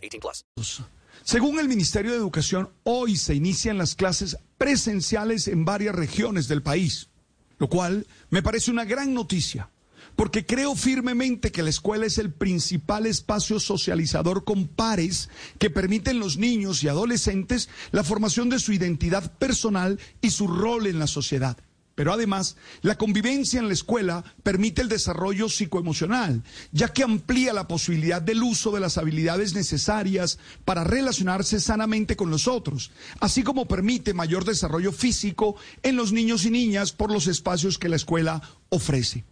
18 plus. Según el Ministerio de Educación, hoy se inician las clases presenciales en varias regiones del país, lo cual me parece una gran noticia, porque creo firmemente que la escuela es el principal espacio socializador con pares que permiten los niños y adolescentes la formación de su identidad personal y su rol en la sociedad. Pero además, la convivencia en la escuela permite el desarrollo psicoemocional, ya que amplía la posibilidad del uso de las habilidades necesarias para relacionarse sanamente con los otros, así como permite mayor desarrollo físico en los niños y niñas por los espacios que la escuela ofrece.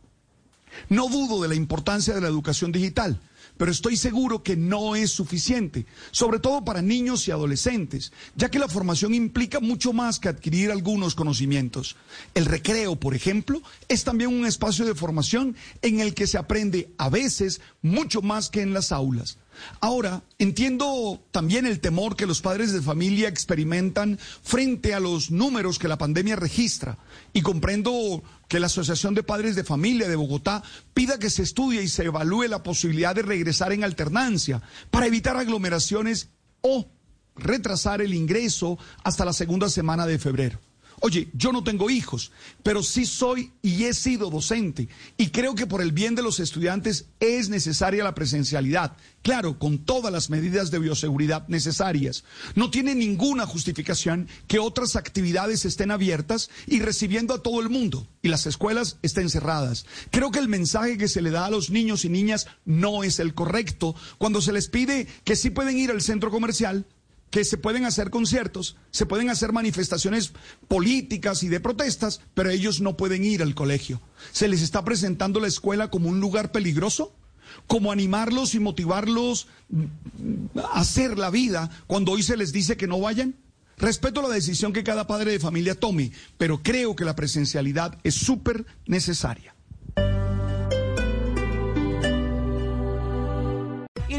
No dudo de la importancia de la educación digital, pero estoy seguro que no es suficiente, sobre todo para niños y adolescentes, ya que la formación implica mucho más que adquirir algunos conocimientos. El recreo, por ejemplo, es también un espacio de formación en el que se aprende a veces mucho más que en las aulas. Ahora, entiendo también el temor que los padres de familia experimentan frente a los números que la pandemia registra y comprendo que la Asociación de Padres de Familia de Bogotá pida que se estudie y se evalúe la posibilidad de regresar en alternancia para evitar aglomeraciones o retrasar el ingreso hasta la segunda semana de febrero. Oye, yo no tengo hijos, pero sí soy y he sido docente y creo que por el bien de los estudiantes es necesaria la presencialidad, claro, con todas las medidas de bioseguridad necesarias. No tiene ninguna justificación que otras actividades estén abiertas y recibiendo a todo el mundo y las escuelas estén cerradas. Creo que el mensaje que se le da a los niños y niñas no es el correcto cuando se les pide que sí pueden ir al centro comercial que se pueden hacer conciertos, se pueden hacer manifestaciones políticas y de protestas, pero ellos no pueden ir al colegio. ¿Se les está presentando la escuela como un lugar peligroso? ¿Como animarlos y motivarlos a hacer la vida cuando hoy se les dice que no vayan? Respeto la decisión que cada padre de familia tome, pero creo que la presencialidad es súper necesaria.